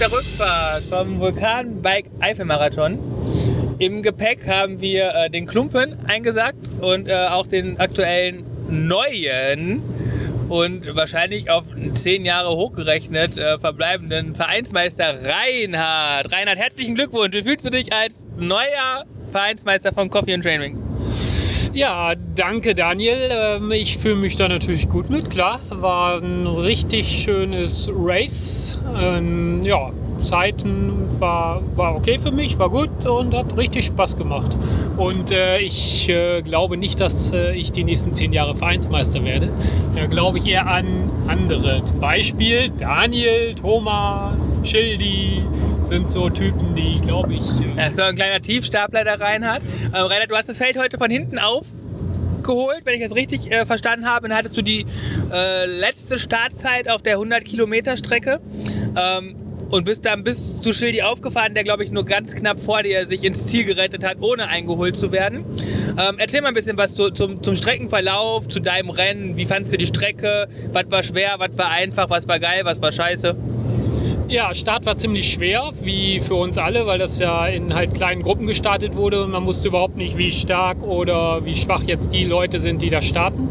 der Rückfahrt vom Vulkanbike Eifelmarathon. Im Gepäck haben wir äh, den Klumpen eingesackt und äh, auch den aktuellen neuen und wahrscheinlich auf zehn Jahre hochgerechnet äh, verbleibenden Vereinsmeister Reinhard. Reinhard, herzlichen Glückwunsch. Wie fühlst du dich als neuer Vereinsmeister von Coffee and Trainwings? Ja, danke Daniel. Ähm, ich fühle mich da natürlich gut mit, klar. War ein richtig schönes Race. Ähm, ja, Zeiten war, war okay für mich, war gut und hat richtig Spaß gemacht. Und äh, ich äh, glaube nicht, dass äh, ich die nächsten zehn Jahre Vereinsmeister werde. Da glaube ich eher an andere. Zum Beispiel Daniel, Thomas, Schildi sind so Typen, die, glaube ich. Äh, so ein kleiner Tiefstapler, der Reinhard. Ähm, Reinhard, du hast das Feld heute von hinten auf geholt, wenn ich das richtig äh, verstanden habe. Dann hattest du die äh, letzte Startzeit auf der 100 Kilometer Strecke. Ähm, und bist dann bis zu Schildi aufgefahren, der glaube ich nur ganz knapp vor dir sich ins Ziel gerettet hat, ohne eingeholt zu werden. Ähm, erzähl mal ein bisschen was zu, zum, zum Streckenverlauf, zu deinem Rennen. Wie fandest du die Strecke? Was war schwer, was war einfach, was war geil, was war scheiße? Ja, Start war ziemlich schwer, wie für uns alle, weil das ja in halt kleinen Gruppen gestartet wurde und man wusste überhaupt nicht, wie stark oder wie schwach jetzt die Leute sind, die da starten.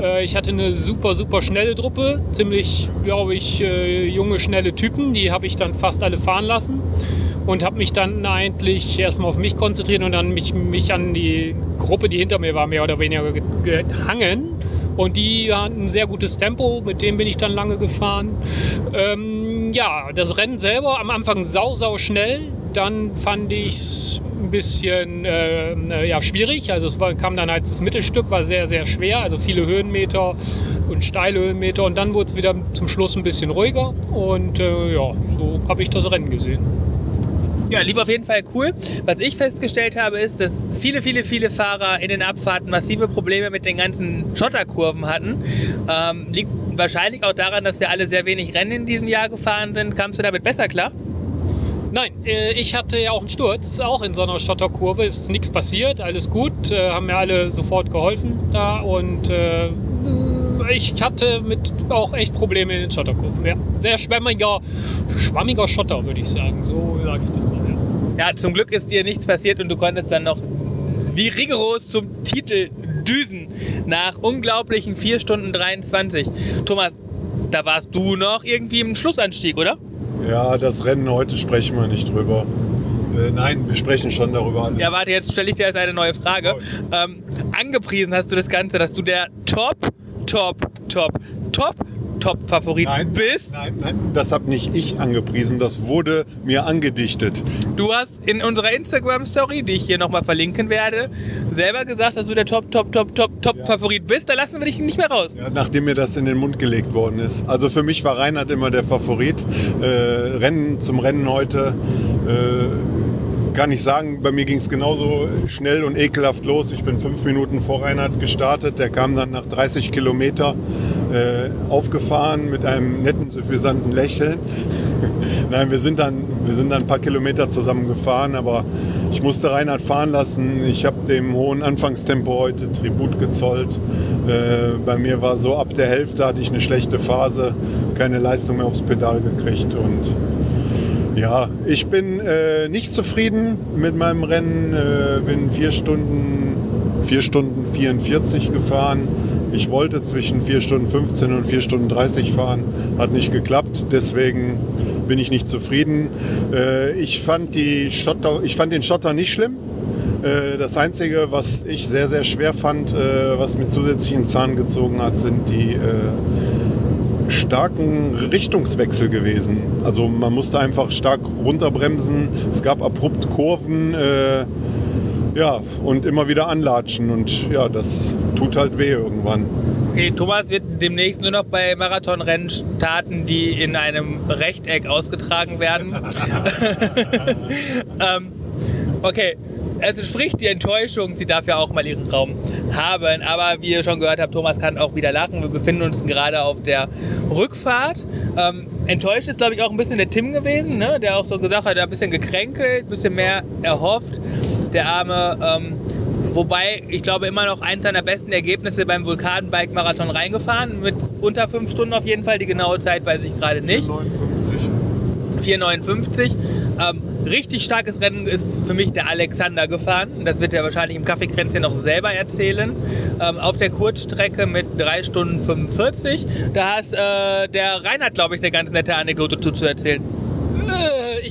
Äh, ich hatte eine super, super schnelle Truppe, ziemlich, glaube ich, äh, junge, schnelle Typen, die habe ich dann fast alle fahren lassen und habe mich dann eigentlich erstmal auf mich konzentriert und dann mich, mich an die Gruppe, die hinter mir war, mehr oder weniger gehangen. Und die hatten ein sehr gutes Tempo, mit dem bin ich dann lange gefahren. Ähm, ja, das Rennen selber am Anfang sau, sau schnell. Dann fand ich es ein bisschen äh, äh, ja, schwierig. Also es war, kam dann als das Mittelstück, war sehr, sehr schwer. Also viele Höhenmeter und steile Höhenmeter. Und dann wurde es wieder zum Schluss ein bisschen ruhiger. Und äh, ja, so habe ich das Rennen gesehen. Ja, lief auf jeden Fall cool. Was ich festgestellt habe, ist, dass viele, viele, viele Fahrer in den Abfahrten massive Probleme mit den ganzen Schotterkurven hatten. Ähm, liegt wahrscheinlich auch daran, dass wir alle sehr wenig Rennen in diesem Jahr gefahren sind. Kamst du damit besser klar? Nein, äh, ich hatte ja auch einen Sturz, auch in so einer Schotterkurve. Es ist nichts passiert, alles gut, äh, haben mir alle sofort geholfen da und äh, ich hatte mit auch echt Probleme in den Schotterkurven. Ja. Sehr schwammiger, schwammiger Schotter, würde ich sagen. So sage ich das mal. Ja. ja, zum Glück ist dir nichts passiert und du konntest dann noch wie rigoros zum Titel düsen nach unglaublichen 4 Stunden 23. Thomas, da warst du noch irgendwie im Schlussanstieg, oder? Ja, das Rennen heute sprechen wir nicht drüber. Äh, nein, wir sprechen schon darüber. Alles. Ja, warte, jetzt stelle ich dir jetzt eine neue Frage. Ähm, angepriesen hast du das Ganze, dass du der Top, Top, Top, Top Top-Favorit bist. Nein, nein, das habe nicht ich angepriesen, das wurde mir angedichtet. Du hast in unserer Instagram-Story, die ich hier nochmal verlinken werde, selber gesagt, dass du der Top, Top, Top, Top, Top-Favorit ja. bist. Da lassen wir dich nicht mehr raus. Ja, nachdem mir das in den Mund gelegt worden ist. Also für mich war Reinhard immer der Favorit. Äh, Rennen zum Rennen heute. Äh, kann ich sagen, bei mir ging es genauso schnell und ekelhaft los. Ich bin fünf Minuten vor Reinhard gestartet. Der kam dann nach 30 Kilometer äh, aufgefahren mit einem netten, suffisanten Lächeln. Nein, wir sind, dann, wir sind dann ein paar Kilometer zusammen gefahren, aber ich musste Reinhard fahren lassen. Ich habe dem hohen Anfangstempo heute Tribut gezollt. Äh, bei mir war so, ab der Hälfte hatte ich eine schlechte Phase, keine Leistung mehr aufs Pedal gekriegt und ja, ich bin äh, nicht zufrieden mit meinem Rennen. Äh, bin vier Stunden, vier Stunden 44 gefahren. Ich wollte zwischen 4 Stunden 15 und 4 Stunden 30 fahren. Hat nicht geklappt. Deswegen bin ich nicht zufrieden. Äh, ich, fand die Schotter, ich fand den Schotter nicht schlimm. Äh, das Einzige, was ich sehr, sehr schwer fand, äh, was mir zusätzlichen Zahn gezogen hat, sind die starken Richtungswechsel gewesen. Also man musste einfach stark runterbremsen. Es gab abrupt Kurven. Äh, ja, und immer wieder anlatschen. Und ja, das tut halt weh irgendwann. Okay, Thomas wird demnächst nur noch bei Marathonrennen starten, die in einem Rechteck ausgetragen werden. ähm, okay, also sprich die Enttäuschung, sie darf ja auch mal ihren Raum haben. Aber wie ihr schon gehört habt, Thomas kann auch wieder lachen. Wir befinden uns gerade auf der Rückfahrt. Ähm, enttäuscht ist, glaube ich, auch ein bisschen der Tim gewesen, ne? der auch so gesagt hat, er hat ein bisschen gekränkelt, ein bisschen mehr erhofft. Der arme. Ähm, Wobei, ich glaube, immer noch eins seiner besten Ergebnisse beim Vulkanbike-Marathon reingefahren. Mit unter fünf Stunden auf jeden Fall. Die genaue Zeit weiß ich gerade nicht. 59. 4,59. Ähm, richtig starkes Rennen ist für mich der Alexander gefahren. Das wird er wahrscheinlich im Kaffeekränzchen noch selber erzählen. Ähm, auf der Kurzstrecke mit 3 Stunden 45. Da hast äh, der Reinhard, glaube ich, eine ganz nette Anekdote zu, zu erzählen.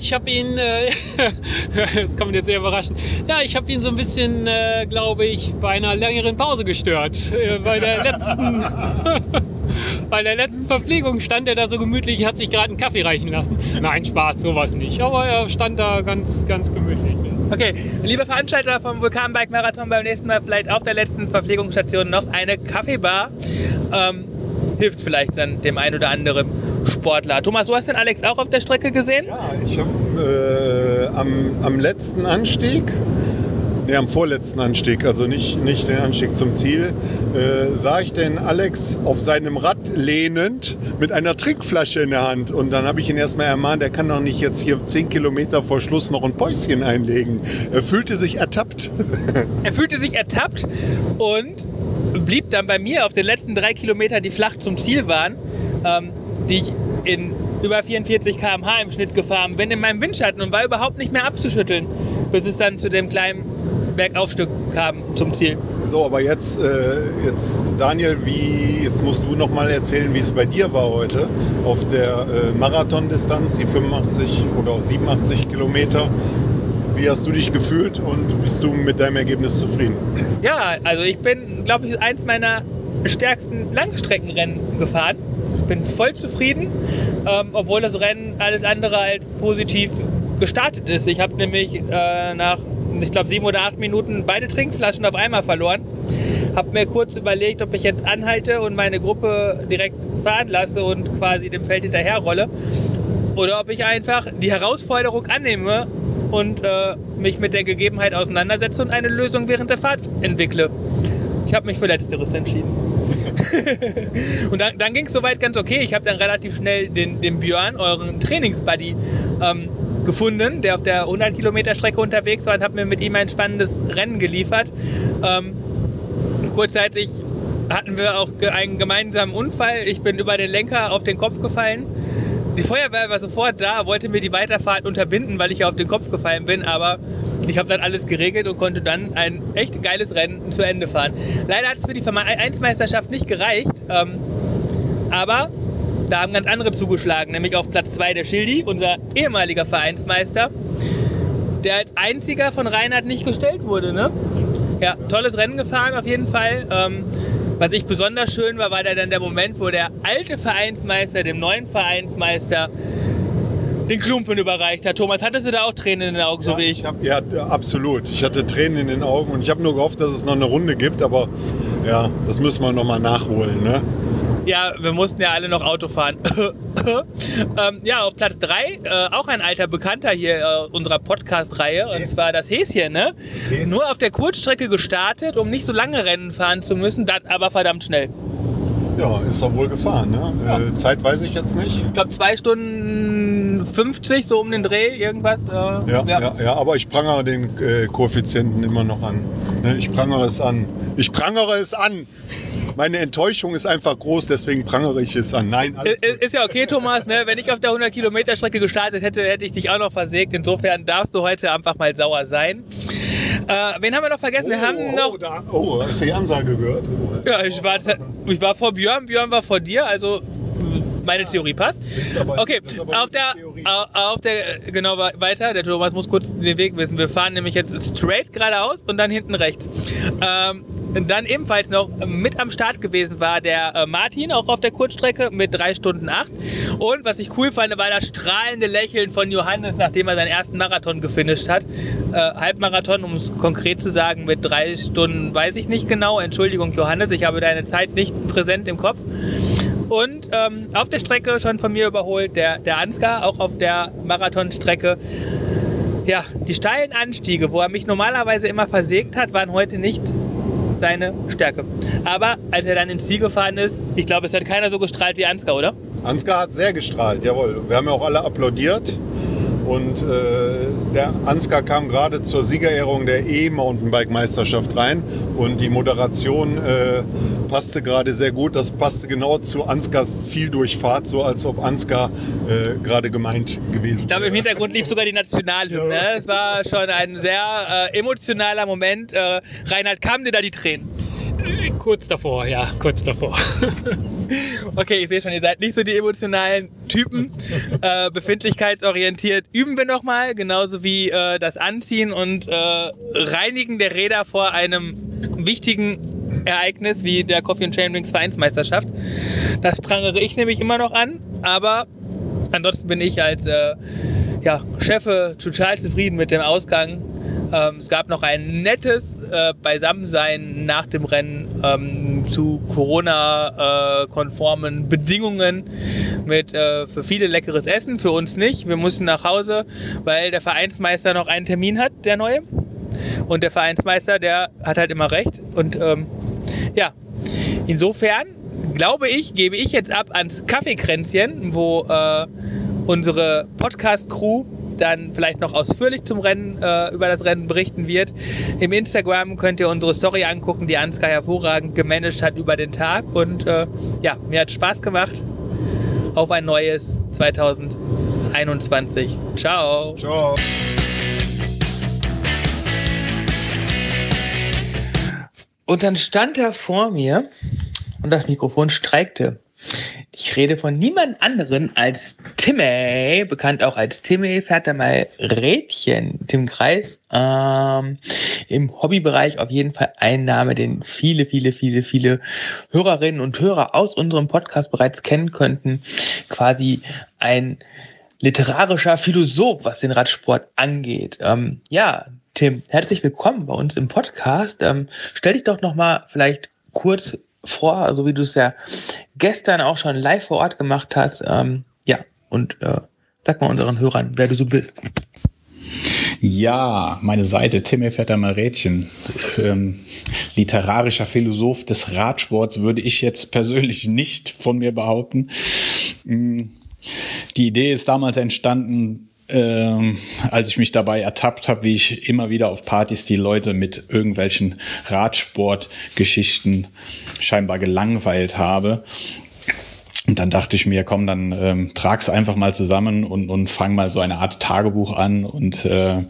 Ich habe ihn, äh, das kommt jetzt sehr überraschend. Ja, ich habe ihn so ein bisschen, äh, glaube ich, bei einer längeren Pause gestört. Äh, bei der letzten, bei der letzten Verpflegung stand er da so gemütlich, hat sich gerade einen Kaffee reichen lassen. Nein, Spaß, sowas nicht. Aber er stand da ganz, ganz gemütlich. Okay, liebe Veranstalter vom Vulkanbike Marathon, beim nächsten Mal vielleicht auf der letzten Verpflegungsstation noch eine Kaffeebar. Ähm, hilft vielleicht dann dem einen oder anderen Sportler. Thomas, du hast den Alex auch auf der Strecke gesehen? Ja, ich habe äh, am, am letzten Anstieg, ne, am vorletzten Anstieg, also nicht, nicht den Anstieg zum Ziel, äh, sah ich den Alex auf seinem Rad lehnend mit einer Trinkflasche in der Hand. Und dann habe ich ihn erstmal ermahnt, er kann doch nicht jetzt hier 10 Kilometer vor Schluss noch ein Päuschen einlegen. Er fühlte sich ertappt. Er fühlte sich ertappt und blieb dann bei mir auf den letzten drei Kilometern, die flach zum Ziel waren, ähm, die ich in über 44 km/h im Schnitt gefahren bin, in meinem Windschatten und war überhaupt nicht mehr abzuschütteln, bis es dann zu dem kleinen Bergaufstück kam zum Ziel. So, aber jetzt, äh, jetzt Daniel, wie, jetzt musst du noch mal erzählen, wie es bei dir war heute auf der äh, Marathondistanz, die 85 oder 87 Kilometer. Wie hast du dich gefühlt und bist du mit deinem Ergebnis zufrieden? Ja, also ich bin, glaube ich, eins meiner stärksten Langstreckenrennen gefahren. Bin voll zufrieden, ähm, obwohl das Rennen alles andere als positiv gestartet ist. Ich habe nämlich äh, nach, ich glaube, sieben oder acht Minuten beide Trinkflaschen auf einmal verloren. Habe mir kurz überlegt, ob ich jetzt anhalte und meine Gruppe direkt fahren lasse und quasi dem Feld hinterherrolle. Oder ob ich einfach die Herausforderung annehme und äh, mich mit der Gegebenheit auseinandersetze und eine Lösung während der Fahrt entwickle. Ich habe mich für Letzteres entschieden. und dann, dann ging es soweit ganz okay. Ich habe dann relativ schnell den, den Björn, euren Trainingsbuddy, ähm, gefunden, der auf der 100 Kilometer Strecke unterwegs war und habe mir mit ihm ein spannendes Rennen geliefert. Ähm, kurzzeitig hatten wir auch einen gemeinsamen Unfall. Ich bin über den Lenker auf den Kopf gefallen. Die Feuerwehr war sofort da, wollte mir die Weiterfahrt unterbinden, weil ich ja auf den Kopf gefallen bin, aber ich habe dann alles geregelt und konnte dann ein echt geiles Rennen zu Ende fahren. Leider hat es für die Verme- 1-Meisterschaft nicht gereicht, ähm, aber da haben ganz andere zugeschlagen, nämlich auf Platz 2 der Schildi, unser ehemaliger Vereinsmeister, der als einziger von Reinhard nicht gestellt wurde. Ne? Ja, tolles Rennen gefahren auf jeden Fall. Ähm, was ich besonders schön war, war dann der Moment, wo der alte Vereinsmeister dem neuen Vereinsmeister den Klumpen überreicht hat. Thomas, hattest du da auch Tränen in den Augen, so wie ich? hab, ja, absolut. Ich hatte Tränen in den Augen und ich habe nur gehofft, dass es noch eine Runde gibt, aber ja, das müssen wir noch mal nachholen. Ne? Ja, wir mussten ja alle noch Auto fahren. ähm, ja, auf Platz 3 äh, auch ein alter Bekannter hier äh, unserer Podcast-Reihe und zwar das Häschen, ne? Häschen. Nur auf der Kurzstrecke gestartet, um nicht so lange Rennen fahren zu müssen, dann aber verdammt schnell. Ja, ist doch wohl gefahren. Ne? Äh, Zeit weiß ich jetzt nicht. Ich glaube 2 Stunden 50, so um den Dreh, irgendwas. Äh, Ja, ja. Ja, aber ich prangere den äh, Koeffizienten immer noch an. Ne, ich prangere es an. Ich prangere es an. Meine Enttäuschung ist einfach groß, deswegen prangere ich es an. Nein, alles Ist, ist ja okay, Thomas, ne? wenn ich auf der 100 Kilometer Strecke gestartet hätte, hätte ich dich auch noch versägt. Insofern darfst du heute einfach mal sauer sein. Äh, wen haben wir noch vergessen? Wir haben oh, noch oh, da, oh, hast du die Ansage gehört? Oh. Ja, ich war, ich war vor Björn, Björn war vor dir, also meine Theorie passt. aber- Okay, auf der, auf der, genau weiter, der Thomas muss kurz den Weg wissen. Wir fahren nämlich jetzt straight geradeaus und dann hinten rechts. Ähm, dann ebenfalls noch mit am Start gewesen war der äh, Martin, auch auf der Kurzstrecke mit 3 Stunden 8. Und was ich cool fand, war das strahlende Lächeln von Johannes, nachdem er seinen ersten Marathon gefinisht hat. Äh, Halbmarathon, um es konkret zu sagen, mit 3 Stunden weiß ich nicht genau. Entschuldigung, Johannes, ich habe deine Zeit nicht präsent im Kopf. Und ähm, auf der Strecke schon von mir überholt der, der Ansgar, auch auf der Marathonstrecke. Ja, die steilen Anstiege, wo er mich normalerweise immer versägt hat, waren heute nicht seine Stärke. Aber als er dann ins Ziel gefahren ist, ich glaube, es hat keiner so gestrahlt wie Ansgar, oder? Ansgar hat sehr gestrahlt, jawohl. Wir haben ja auch alle applaudiert. Und äh, der Ansgar kam gerade zur Siegerehrung der E-Mountainbike-Meisterschaft rein und die Moderation äh, passte gerade sehr gut. Das passte genau zu Ansgars Zieldurchfahrt, so als ob Ansgar äh, gerade gemeint gewesen Ich glaube, im Hintergrund lief sogar die Nationalhymne. Ja. Es war schon ein sehr äh, emotionaler Moment. Äh, Reinhard, kamen dir da die Tränen? Kurz davor, ja, kurz davor. Okay, ich sehe schon, ihr seid nicht so die emotionalen Typen. Äh, befindlichkeitsorientiert üben wir nochmal, genauso wie äh, das Anziehen und äh, Reinigen der Räder vor einem wichtigen Ereignis wie der Coffee and Chain Rings Vereinsmeisterschaft. Das prangere ich nämlich immer noch an, aber ansonsten bin ich als äh, ja, Chefe total zufrieden mit dem Ausgang. Ähm, es gab noch ein nettes äh, Beisammensein nach dem Rennen ähm, zu Corona-konformen Bedingungen mit äh, für viele leckeres Essen, für uns nicht. Wir mussten nach Hause, weil der Vereinsmeister noch einen Termin hat, der neue. Und der Vereinsmeister, der hat halt immer recht. Und ähm, ja, insofern glaube ich, gebe ich jetzt ab ans Kaffeekränzchen, wo äh, unsere Podcast-Crew dann vielleicht noch ausführlich zum Rennen, äh, über das Rennen berichten wird. Im Instagram könnt ihr unsere Story angucken, die Ansgar hervorragend gemanagt hat über den Tag. Und äh, ja, mir hat Spaß gemacht. Auf ein neues 2021. Ciao. Ciao. Und dann stand er vor mir und das Mikrofon streikte. Ich rede von niemand anderen als Timmy, bekannt auch als Timmy, fährt er mal Rädchen. Tim Kreis, ähm, im Hobbybereich auf jeden Fall ein Name, den viele, viele, viele, viele Hörerinnen und Hörer aus unserem Podcast bereits kennen könnten. Quasi ein literarischer Philosoph, was den Radsport angeht. Ähm, ja, Tim, herzlich willkommen bei uns im Podcast. Ähm, stell dich doch noch mal vielleicht kurz vor, also wie du es ja gestern auch schon live vor Ort gemacht hast. Ähm, ja, und äh, sag mal unseren Hörern, wer du so bist. Ja, meine Seite, Tim Vetter mal Rädchen. Ähm, literarischer Philosoph des Radsports würde ich jetzt persönlich nicht von mir behaupten. Mm, Die Idee ist damals entstanden, ähm, als ich mich dabei ertappt habe, wie ich immer wieder auf Partys die Leute mit irgendwelchen Radsportgeschichten scheinbar gelangweilt habe. Und dann dachte ich mir, komm, dann ähm, trag's einfach mal zusammen und, und fang mal so eine Art Tagebuch an. Und äh,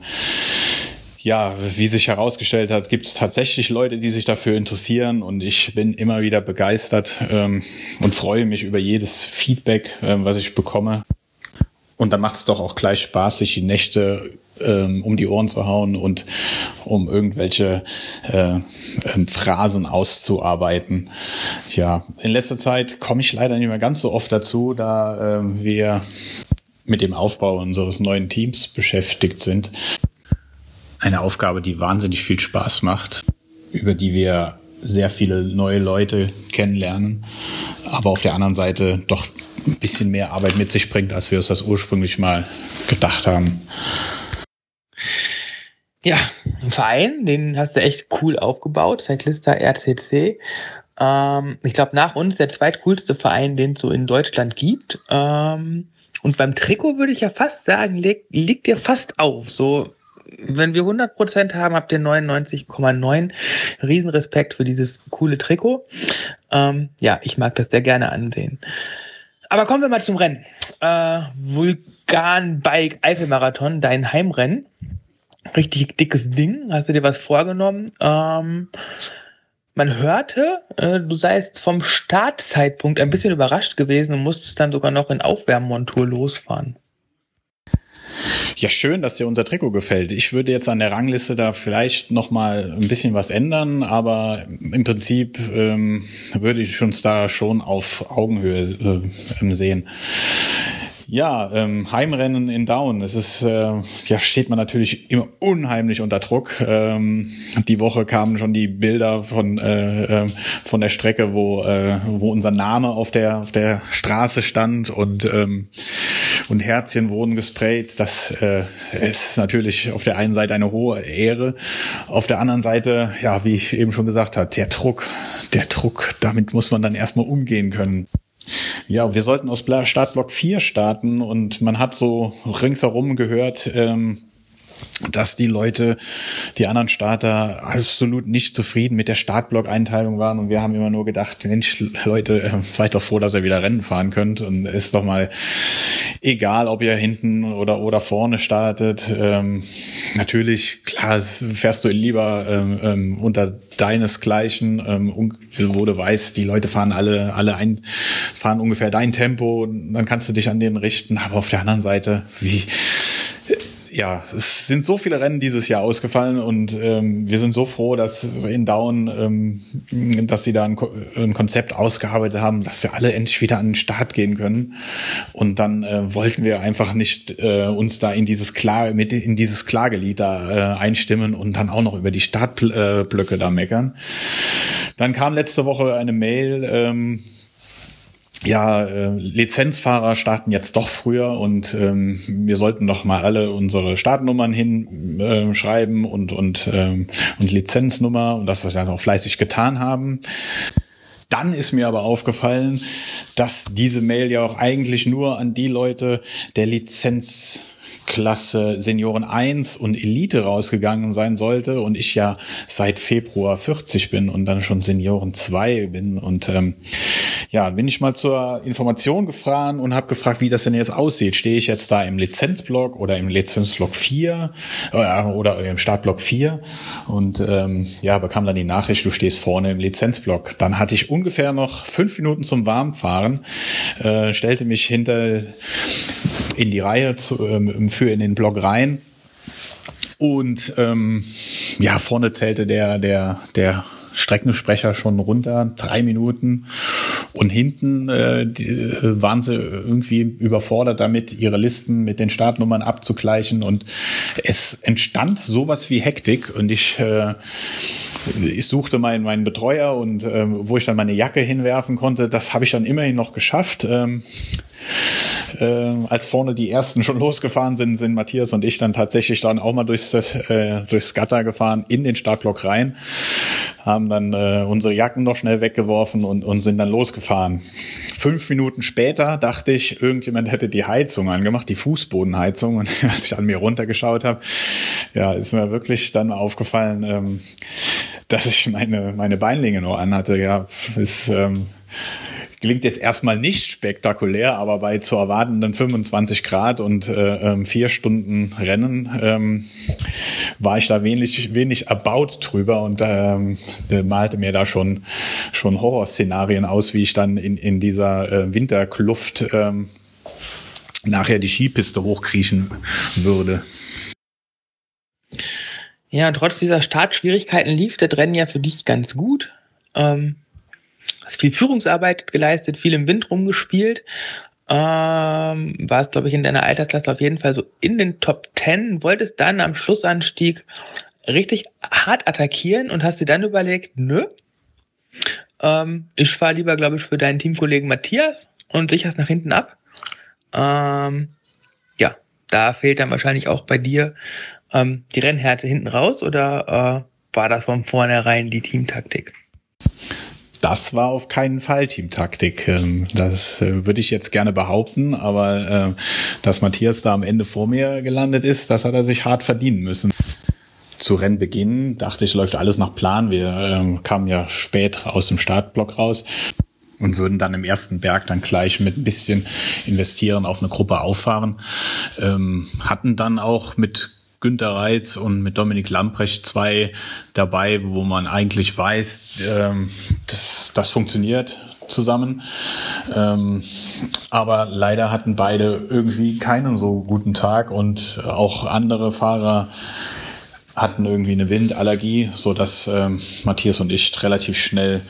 ja, wie sich herausgestellt hat, gibt es tatsächlich Leute, die sich dafür interessieren. Und ich bin immer wieder begeistert ähm, und freue mich über jedes Feedback, äh, was ich bekomme. Und dann macht es doch auch gleich Spaß, sich die Nächte ähm, um die Ohren zu hauen und um irgendwelche äh, ähm, Phrasen auszuarbeiten. Tja, in letzter Zeit komme ich leider nicht mehr ganz so oft dazu, da ähm, wir mit dem Aufbau unseres neuen Teams beschäftigt sind. Eine Aufgabe, die wahnsinnig viel Spaß macht, über die wir sehr viele neue Leute kennenlernen, aber auf der anderen Seite doch ein bisschen mehr Arbeit mit sich bringt, als wir uns das ursprünglich mal gedacht haben. Ja, ein Verein, den hast du echt cool aufgebaut, Cyclista RCC. Ähm, ich glaube, nach uns der zweitcoolste Verein, den es so in Deutschland gibt. Ähm, und beim Trikot würde ich ja fast sagen, liegt, liegt ihr fast auf. So, wenn wir 100% haben, habt ihr 99,9. Riesenrespekt für dieses coole Trikot. Ähm, ja, ich mag das sehr gerne ansehen. Aber kommen wir mal zum Rennen. Äh, Vulkan Bike Eifelmarathon, dein Heimrennen. Richtig dickes Ding. Hast du dir was vorgenommen? Ähm, man hörte, äh, du seist vom Startzeitpunkt ein bisschen überrascht gewesen und musstest dann sogar noch in Aufwärmmontur losfahren. Ja, schön, dass dir unser Trikot gefällt. Ich würde jetzt an der Rangliste da vielleicht noch mal ein bisschen was ändern, aber im Prinzip ähm, würde ich uns da schon auf Augenhöhe äh, sehen. Ja, ähm, Heimrennen in Down. Es ist, äh, ja, steht man natürlich immer unheimlich unter Druck. Ähm, die Woche kamen schon die Bilder von äh, äh, von der Strecke, wo äh, wo unser Name auf der auf der Straße stand und ähm, und Herzchen wurden gesprayt. Das äh, ist natürlich auf der einen Seite eine hohe Ehre, auf der anderen Seite, ja, wie ich eben schon gesagt habe, der Druck, der Druck, damit muss man dann erstmal umgehen können. Ja, wir sollten aus Startblock 4 starten und man hat so ringsherum gehört, ähm, dass die Leute, die anderen Starter absolut nicht zufrieden mit der Startblock-Einteilung waren und wir haben immer nur gedacht, Mensch, Leute, äh, seid doch froh, dass ihr wieder Rennen fahren könnt und ist doch mal egal, ob ihr hinten oder oder vorne startet. Ähm, natürlich, klar, fährst du lieber ähm, ähm, unter deinesgleichen, ähm, wo du weißt, die Leute fahren alle alle ein, fahren ungefähr dein Tempo, dann kannst du dich an denen richten. Aber auf der anderen Seite, wie ja, es sind so viele Rennen dieses Jahr ausgefallen und ähm, wir sind so froh, dass in Down, ähm, dass sie da ein, ein, Konzept ausgearbeitet haben, dass wir alle endlich wieder an den Start gehen können. Und dann äh, wollten wir einfach nicht äh, uns da in dieses Klar mit in dieses Klagelied da äh, einstimmen und dann auch noch über die Startblöcke da meckern. Dann kam letzte Woche eine Mail. Ähm, ja, äh, Lizenzfahrer starten jetzt doch früher und ähm, wir sollten doch mal alle unsere Startnummern hinschreiben äh, und und ähm, und Lizenznummer und das, was wir dann auch fleißig getan haben. Dann ist mir aber aufgefallen, dass diese Mail ja auch eigentlich nur an die Leute der Lizenz Klasse Senioren 1 und Elite rausgegangen sein sollte und ich ja seit Februar 40 bin und dann schon Senioren 2 bin und ähm, ja, bin ich mal zur Information gefahren und habe gefragt, wie das denn jetzt aussieht. Stehe ich jetzt da im Lizenzblock oder im Lizenzblock 4 äh, oder im Startblock 4 und ähm, ja, bekam dann die Nachricht, du stehst vorne im Lizenzblock. Dann hatte ich ungefähr noch fünf Minuten zum Warmfahren, äh, stellte mich hinter in die Reihe zu, ähm, für in den Blog rein. Und ähm, ja, vorne zählte der, der, der Streckensprecher schon runter, drei Minuten. Und hinten äh, die, äh, waren sie irgendwie überfordert damit, ihre Listen mit den Startnummern abzugleichen. Und es entstand sowas wie Hektik. Und ich, äh, ich suchte meinen, meinen Betreuer und äh, wo ich dann meine Jacke hinwerfen konnte, das habe ich dann immerhin noch geschafft. Ähm, äh, als vorne die ersten schon losgefahren sind, sind Matthias und ich dann tatsächlich dann auch mal durchs, äh, durchs Gatter gefahren, in den Startblock rein, haben dann äh, unsere Jacken noch schnell weggeworfen und, und sind dann losgefahren. Fünf Minuten später dachte ich, irgendjemand hätte die Heizung angemacht, die Fußbodenheizung. Und als ich an mir runtergeschaut habe, ja, ist mir wirklich dann aufgefallen, ähm, dass ich meine, meine Beinlinge nur anhatte. Ja, ist ähm, Klingt jetzt erstmal nicht spektakulär, aber bei zu erwartenden 25 Grad und äh, ähm, vier Stunden Rennen ähm, war ich da wenig, wenig erbaut drüber und ähm, malte mir da schon, schon Horrorszenarien aus, wie ich dann in, in dieser äh, Winterkluft ähm, nachher die Skipiste hochkriechen würde. Ja, trotz dieser Startschwierigkeiten lief der Rennen ja für dich ganz gut. Ähm, Hast viel Führungsarbeit geleistet, viel im Wind rumgespielt. Ähm, warst, glaube ich, in deiner Altersklasse auf jeden Fall so in den Top 10, wolltest dann am Schlussanstieg richtig hart attackieren und hast dir dann überlegt, nö, ähm, ich fahre lieber, glaube ich, für deinen Teamkollegen Matthias und sicherst nach hinten ab. Ähm, ja, da fehlt dann wahrscheinlich auch bei dir ähm, die Rennhärte hinten raus oder äh, war das von vornherein die Teamtaktik? das war auf keinen Fall Teamtaktik. Ähm, das äh, würde ich jetzt gerne behaupten, aber äh, dass Matthias da am Ende vor mir gelandet ist, das hat er sich hart verdienen müssen. Zu Rennbeginn dachte ich, läuft alles nach Plan. Wir ähm, kamen ja spät aus dem Startblock raus und würden dann im ersten Berg dann gleich mit ein bisschen investieren auf eine Gruppe auffahren. Ähm, hatten dann auch mit Günter Reitz und mit Dominik Lamprecht zwei dabei, wo man eigentlich weiß, ähm, das, das funktioniert zusammen. Ähm, aber leider hatten beide irgendwie keinen so guten Tag und auch andere Fahrer hatten irgendwie eine Windallergie, so dass ähm, Matthias und ich relativ schnell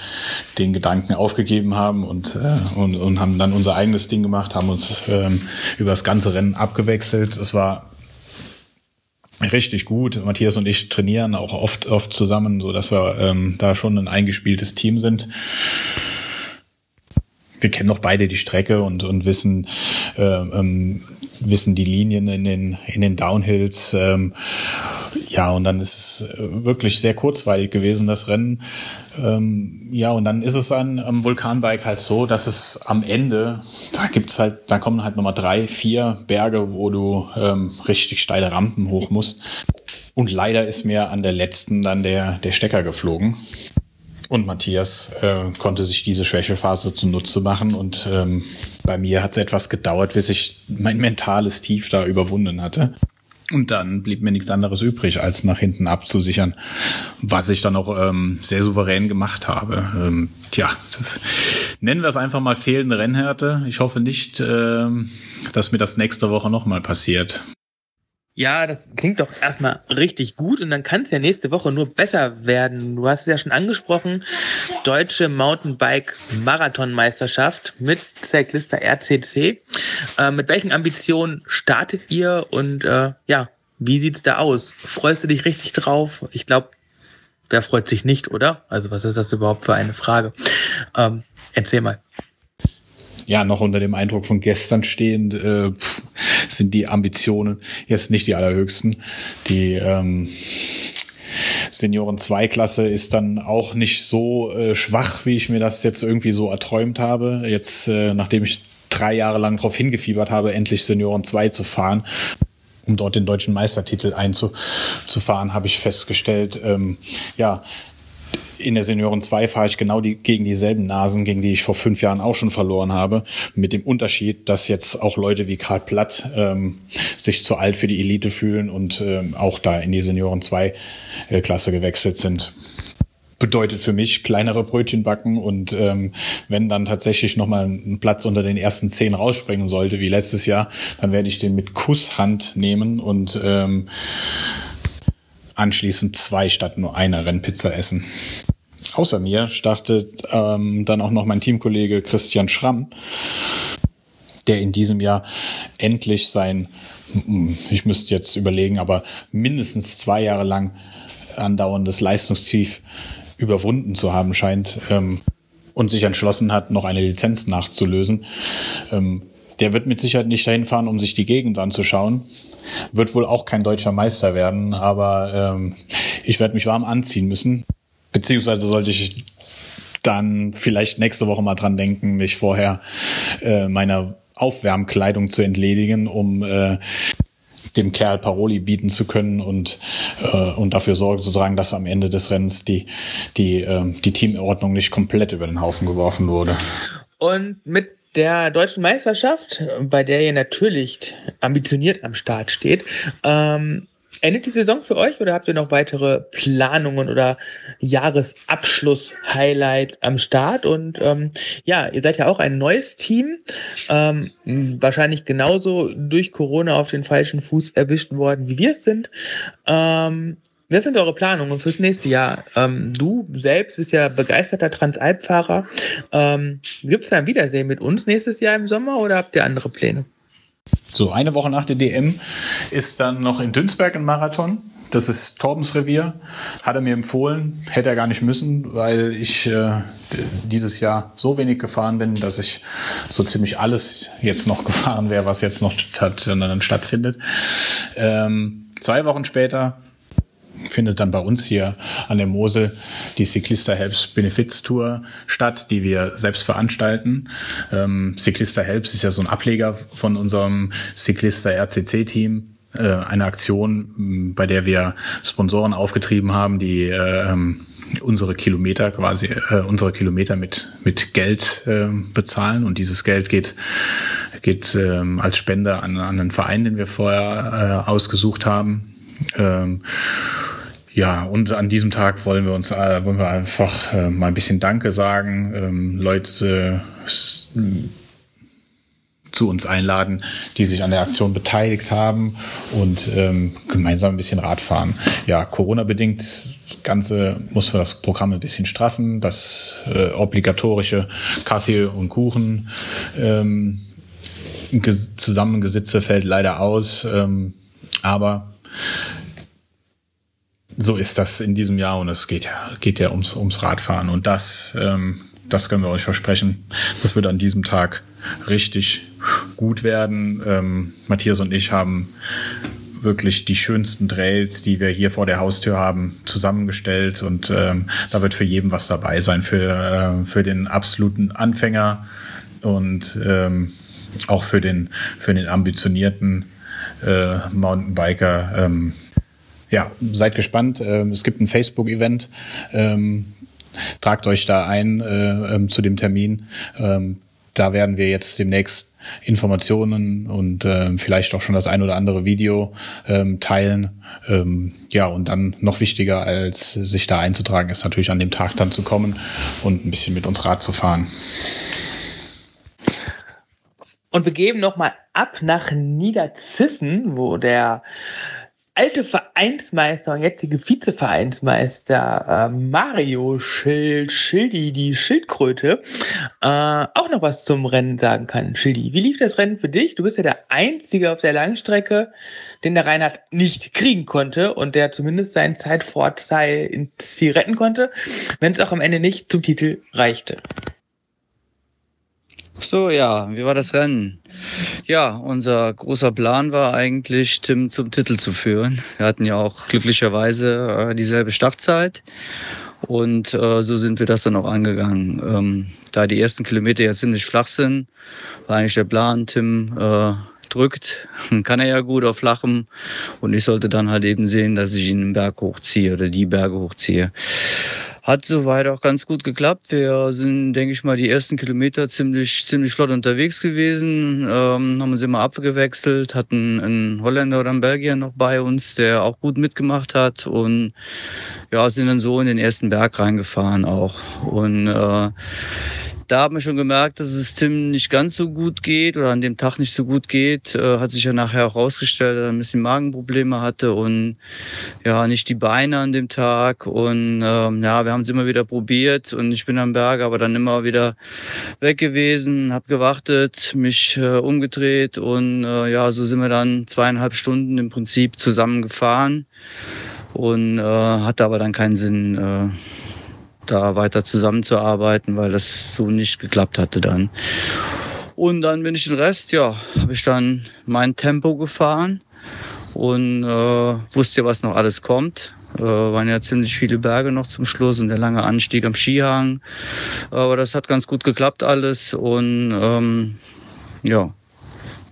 den Gedanken aufgegeben haben und, äh, und, und haben dann unser eigenes Ding gemacht, haben uns ähm, über das ganze Rennen abgewechselt. Es war richtig gut. Matthias und ich trainieren auch oft, oft zusammen, so dass wir ähm, da schon ein eingespieltes Team sind. Wir kennen noch beide die Strecke und, und wissen, äh, ähm, wissen die Linien in den, in den Downhills. Ähm, Ja, und dann ist es äh, wirklich sehr kurzweilig gewesen, das Rennen. Ähm, ja, und dann ist es an, am Vulkanbike halt so, dass es am Ende, da gibt's halt, da kommen halt nochmal drei, vier Berge, wo du ähm, richtig steile Rampen hoch musst. Und leider ist mir an der letzten dann der, der Stecker geflogen. Und Matthias äh, konnte sich diese Schwächephase zunutze machen. Und ähm, bei mir hat es etwas gedauert, bis ich mein mentales Tief da überwunden hatte. Und dann blieb mir nichts anderes übrig, als nach hinten abzusichern, was ich dann auch ähm, sehr souverän gemacht habe. Ähm, tja, nennen wir es einfach mal fehlende Rennhärte. Ich hoffe nicht, ähm, dass mir das nächste Woche nochmal passiert. Ja, das klingt doch erstmal richtig gut und dann kann es ja nächste Woche nur besser werden. Du hast es ja schon angesprochen, Deutsche Mountainbike Marathonmeisterschaft mit Cyclista RCC. Äh, mit welchen Ambitionen startet ihr und äh, ja, wie sieht's da aus? Freust du dich richtig drauf? Ich glaube, wer freut sich nicht, oder? Also was ist das überhaupt für eine Frage? Ähm, erzähl mal ja, noch unter dem Eindruck von gestern stehend, äh, sind die Ambitionen jetzt nicht die allerhöchsten. Die ähm, Senioren 2 Klasse ist dann auch nicht so äh, schwach, wie ich mir das jetzt irgendwie so erträumt habe. Jetzt, äh, nachdem ich drei Jahre lang darauf hingefiebert habe, endlich Senioren 2 zu fahren, um dort den deutschen Meistertitel einzufahren, habe ich festgestellt, ähm, ja, in der Senioren 2 fahre ich genau die, gegen dieselben Nasen, gegen die ich vor fünf Jahren auch schon verloren habe. Mit dem Unterschied, dass jetzt auch Leute wie Karl Platt ähm, sich zu alt für die Elite fühlen und ähm, auch da in die Senioren 2 äh, Klasse gewechselt sind bedeutet für mich kleinere Brötchen backen und ähm, wenn dann tatsächlich nochmal ein Platz unter den ersten zehn rausspringen sollte, wie letztes Jahr, dann werde ich den mit Kusshand nehmen und ähm, anschließend zwei statt nur einer Rennpizza essen. Außer mir startet ähm, dann auch noch mein Teamkollege Christian Schramm, der in diesem Jahr endlich sein, ich müsste jetzt überlegen, aber mindestens zwei Jahre lang andauerndes Leistungstief überwunden zu haben scheint ähm, und sich entschlossen hat, noch eine Lizenz nachzulösen. Ähm, der wird mit Sicherheit nicht dahin fahren, um sich die Gegend anzuschauen. Wird wohl auch kein deutscher Meister werden, aber ähm, ich werde mich warm anziehen müssen. Beziehungsweise sollte ich dann vielleicht nächste Woche mal dran denken, mich vorher äh, meiner Aufwärmkleidung zu entledigen, um äh, dem Kerl Paroli bieten zu können und, äh, und dafür Sorge zu tragen, dass am Ende des Rennens die, die, äh, die Teamordnung nicht komplett über den Haufen geworfen wurde. Und mit der deutschen Meisterschaft, bei der ihr natürlich ambitioniert am Start steht, ähm, Endet die Saison für euch oder habt ihr noch weitere Planungen oder Jahresabschluss-Highlights am Start? Und ähm, ja, ihr seid ja auch ein neues Team, ähm, wahrscheinlich genauso durch Corona auf den falschen Fuß erwischt worden, wie wir es sind. Ähm, was sind eure Planungen fürs nächste Jahr? Ähm, du selbst bist ja begeisterter Transalp-Fahrer. Ähm, Gibt es da ein Wiedersehen mit uns nächstes Jahr im Sommer oder habt ihr andere Pläne? So, eine Woche nach der DM ist dann noch in Dünsberg ein Marathon. Das ist Torbens Revier. Hat er mir empfohlen, hätte er gar nicht müssen, weil ich äh, dieses Jahr so wenig gefahren bin, dass ich so ziemlich alles jetzt noch gefahren wäre, was jetzt noch statt, dann stattfindet. Ähm, zwei Wochen später findet dann bei uns hier an der Mosel die Cyclista Helps Benefits Tour statt, die wir selbst veranstalten. Ähm, Cyclista Helps ist ja so ein Ableger von unserem Cyclista RCC Team. Äh, eine Aktion, bei der wir Sponsoren aufgetrieben haben, die äh, unsere Kilometer quasi äh, unsere Kilometer mit mit Geld äh, bezahlen und dieses Geld geht geht ähm, als Spende an, an einen Verein, den wir vorher äh, ausgesucht haben. Ähm, ja, und an diesem Tag wollen wir uns, äh, wollen wir einfach äh, mal ein bisschen Danke sagen, ähm, Leute äh, zu uns einladen, die sich an der Aktion beteiligt haben und ähm, gemeinsam ein bisschen Rad fahren. Ja, Corona-bedingt das Ganze muss wir das Programm ein bisschen straffen. Das äh, obligatorische Kaffee und Kuchen ähm, Zusammengesitze fällt leider aus, ähm, aber so ist das in diesem Jahr und es geht ja, geht ja ums, ums Radfahren. Und das, ähm, das können wir euch versprechen. Das wird an diesem Tag richtig gut werden. Ähm, Matthias und ich haben wirklich die schönsten Trails, die wir hier vor der Haustür haben, zusammengestellt und ähm, da wird für jeden was dabei sein, für, äh, für den absoluten Anfänger und ähm, auch für den, für den ambitionierten äh, Mountainbiker. Ähm, ja, seid gespannt. Ähm, es gibt ein Facebook-Event. Ähm, tragt euch da ein äh, ähm, zu dem Termin. Da werden wir jetzt demnächst Informationen und vielleicht auch schon das ein oder andere Video teilen. Ja, und dann noch wichtiger als sich da einzutragen, ist natürlich an dem Tag dann zu kommen und ein bisschen mit uns Rad zu fahren. Und wir geben nochmal ab nach Niederzissen, wo der alte Vereinsmeister und jetzige Vizevereinsmeister äh, Mario Schild, Schildi, die Schildkröte, äh, auch noch was zum Rennen sagen kann. Schildi, wie lief das Rennen für dich? Du bist ja der Einzige auf der Langstrecke, den der Reinhard nicht kriegen konnte und der zumindest seinen Zeitvorteil ins Ziel retten konnte, wenn es auch am Ende nicht zum Titel reichte. So, ja, wie war das Rennen? Ja, unser großer Plan war eigentlich, Tim zum Titel zu führen. Wir hatten ja auch glücklicherweise äh, dieselbe Startzeit. Und äh, so sind wir das dann auch angegangen. Ähm, da die ersten Kilometer ja ziemlich flach sind, war eigentlich der Plan, Tim äh, drückt, kann er ja gut auf flachem. Und ich sollte dann halt eben sehen, dass ich ihn den Berg hochziehe oder die Berge hochziehe. Hat soweit auch ganz gut geklappt. Wir sind, denke ich mal, die ersten Kilometer ziemlich, ziemlich flott unterwegs gewesen. Ähm, haben uns immer abgewechselt, hatten einen Holländer oder einen Belgier noch bei uns, der auch gut mitgemacht hat und ja, sind dann so in den ersten Berg reingefahren auch. Und äh, da haben wir schon gemerkt, dass es Tim nicht ganz so gut geht oder an dem Tag nicht so gut geht. Äh, hat sich ja nachher auch rausgestellt, dass er ein bisschen Magenprobleme hatte und ja, nicht die Beine an dem Tag. Und ähm, ja, wir haben es immer wieder probiert und ich bin am Berg, aber dann immer wieder weg gewesen, habe gewartet, mich äh, umgedreht und äh, ja, so sind wir dann zweieinhalb Stunden im Prinzip zusammengefahren und äh, hatte aber dann keinen Sinn. Da weiter zusammenzuarbeiten, weil das so nicht geklappt hatte dann. Und dann bin ich den Rest, ja, habe ich dann mein Tempo gefahren und äh, wusste was noch alles kommt. Äh, waren ja ziemlich viele Berge noch zum Schluss und der lange Anstieg am Skihang. Aber das hat ganz gut geklappt alles und ähm, ja,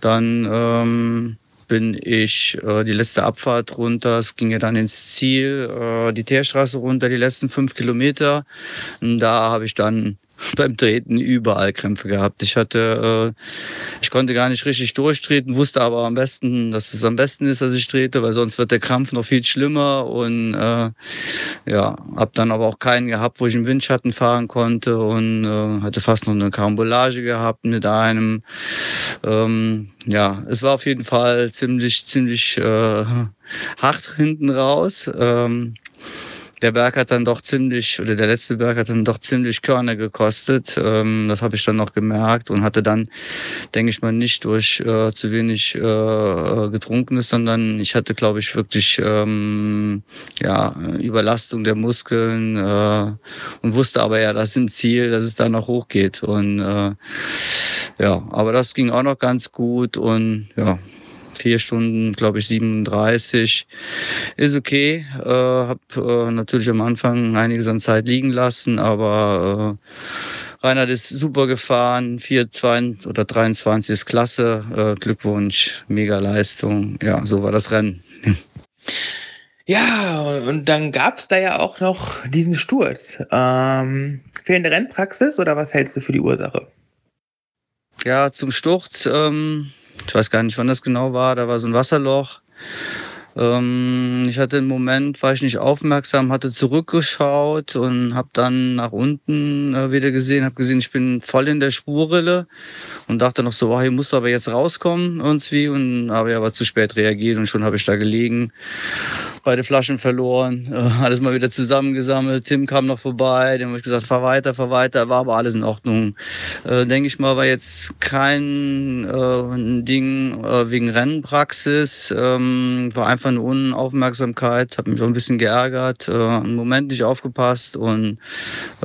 dann ähm, bin ich äh, die letzte Abfahrt runter. Es ging ja dann ins Ziel, äh, die Teerstraße runter, die letzten fünf Kilometer. Und da habe ich dann beim Treten überall Krämpfe gehabt. Ich hatte, äh, ich konnte gar nicht richtig durchtreten, wusste aber am besten, dass es am besten ist, dass ich trete, weil sonst wird der Krampf noch viel schlimmer und äh, ja, habe dann aber auch keinen gehabt, wo ich im Windschatten fahren konnte und äh, hatte fast noch eine Karambolage gehabt mit einem. Ähm, ja, es war auf jeden Fall ziemlich, ziemlich äh, hart hinten raus. Ähm, der Berg hat dann doch ziemlich, oder der letzte Berg hat dann doch ziemlich Körner gekostet. Ähm, das habe ich dann noch gemerkt und hatte dann, denke ich mal, nicht durch äh, zu wenig äh, getrunkenes, sondern ich hatte, glaube ich, wirklich ähm, ja, Überlastung der Muskeln äh, und wusste aber ja, das ist im Ziel, dass es da noch hochgeht. Und äh, ja, aber das ging auch noch ganz gut und ja, vier Stunden, glaube ich, 37. Ist okay. Äh, habe äh, natürlich am Anfang einiges an Zeit liegen lassen, aber äh, Reinhard ist super gefahren. 4, oder 23 ist klasse. Äh, Glückwunsch, mega Leistung. Ja, so war das Rennen. Ja, und dann gab es da ja auch noch diesen Sturz. Ähm, fehlende Rennpraxis oder was hältst du für die Ursache? Ja, zum Sturz. Ähm ich weiß gar nicht, wann das genau war, da war so ein Wasserloch. Ähm, ich hatte einen Moment, war ich nicht aufmerksam, hatte zurückgeschaut und habe dann nach unten äh, wieder gesehen, habe gesehen, ich bin voll in der Spurrille und dachte noch so, oh, hier musst du aber jetzt rauskommen irgendwie und habe aber zu spät reagiert und schon habe ich da gelegen beide Flaschen verloren, äh, alles mal wieder zusammengesammelt. Tim kam noch vorbei, dem habe ich gesagt, fahr weiter, fahr weiter, war aber alles in Ordnung. Äh, Denke ich mal, war jetzt kein äh, Ding äh, wegen Rennenpraxis, ähm, war einfach eine Unaufmerksamkeit, habe mich auch ein bisschen geärgert, äh, einen Moment nicht aufgepasst und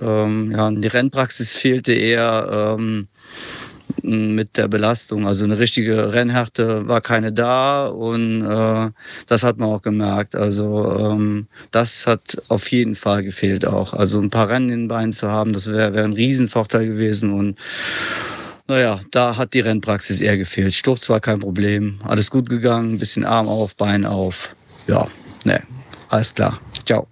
ähm, ja, die Rennpraxis fehlte eher. Ähm, mit der Belastung. Also eine richtige Rennhärte war keine da und äh, das hat man auch gemerkt. Also ähm, das hat auf jeden Fall gefehlt auch. Also ein paar Rennen in den Beinen zu haben, das wäre wär ein Riesenvorteil gewesen und naja, da hat die Rennpraxis eher gefehlt. Sturz war kein Problem, alles gut gegangen, bisschen Arm auf, Bein auf. Ja, ne, alles klar. Ciao.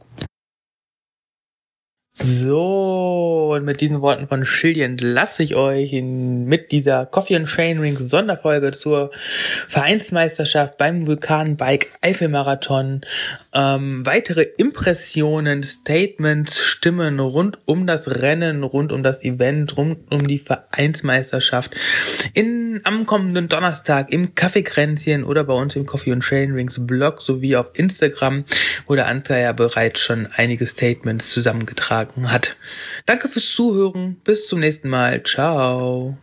So, und mit diesen Worten von Schildi entlasse ich euch in, mit dieser Coffee and Chain Ring Sonderfolge zur Vereinsmeisterschaft beim Vulkanbike Eifelmarathon. Ähm, weitere Impressionen, Statements, Stimmen rund um das Rennen, rund um das Event, rund um die Vereinsmeisterschaft in, am kommenden Donnerstag im Kaffeekränzchen oder bei uns im Coffee and Chain Rings Blog sowie auf Instagram, wo der Andrea ja bereits schon einige Statements zusammengetragen hat. Danke fürs Zuhören. Bis zum nächsten Mal. Ciao.